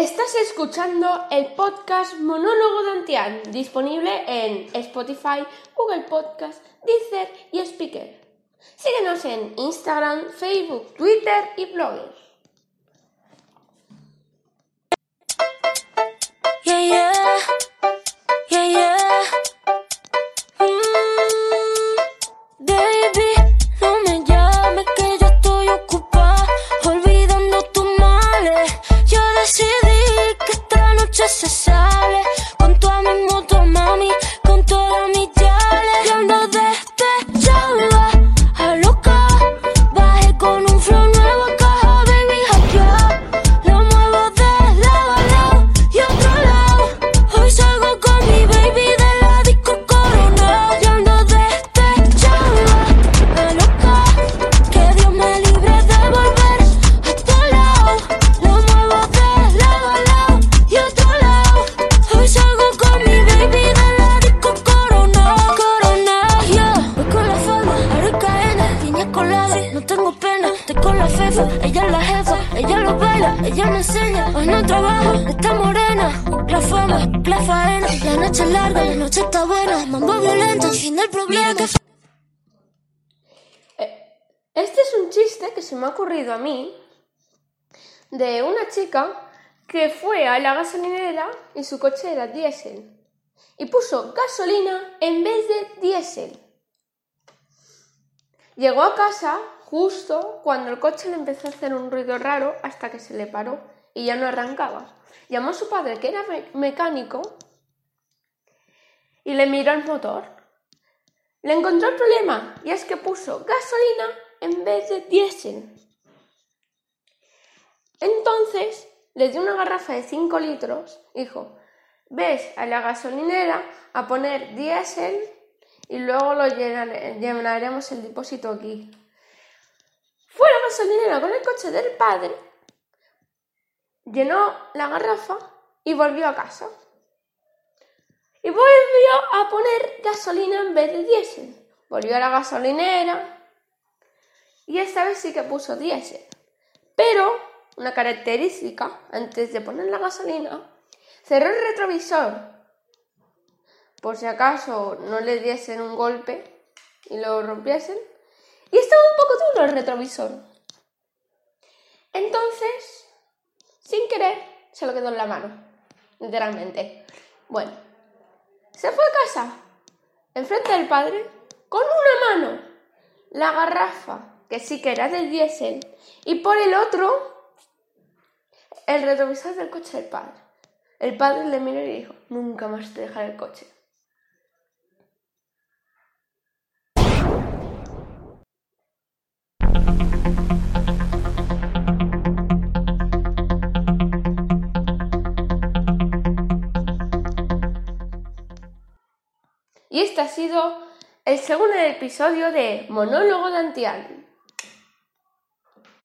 Estás escuchando el podcast Monólogo de Antián, disponible en Spotify, Google Podcast, Deezer y Speaker. Síguenos en Instagram, Facebook, Twitter y Blogger. Yeah, yeah. Yeah. Mm, no me que yo estoy ocupada olvidando. Yo decidí Ella es la jefa, ella lo baila, ella me enseña. Hoy no trabajo, está morena. La fama, la faena. La noche es larga, la noche está buena. Mambo violento, fin del problema. que Este es un chiste que se me ha ocurrido a mí de una chica que fue a la gasolinera y su coche era diésel y puso gasolina en vez de diésel. Llegó a casa justo cuando el coche le empezó a hacer un ruido raro hasta que se le paró y ya no arrancaba. Llamó a su padre que era me- mecánico y le miró el motor. Le encontró el problema y es que puso gasolina en vez de diésel. Entonces le dio una garrafa de 5 litros dijo, ves a la gasolinera a poner diésel y luego lo llenare- llenaremos el depósito aquí. Fue a la gasolinera con el coche del padre, llenó la garrafa y volvió a casa. Y volvió a poner gasolina en vez de diésel. Volvió a la gasolinera y esta vez sí que puso diésel. Pero una característica, antes de poner la gasolina, cerró el retrovisor por si acaso no le diesen un golpe y lo rompiesen. Y estaba un poco duro el retrovisor. Entonces, sin querer, se lo quedó en la mano, literalmente. Bueno, se fue a casa, enfrente del padre, con una mano la garrafa, que sí que era de diésel, y por el otro, el retrovisor del coche del padre. El padre le miró y dijo, nunca más te dejaré el coche. Y este ha sido el segundo episodio de Monólogo de Antial.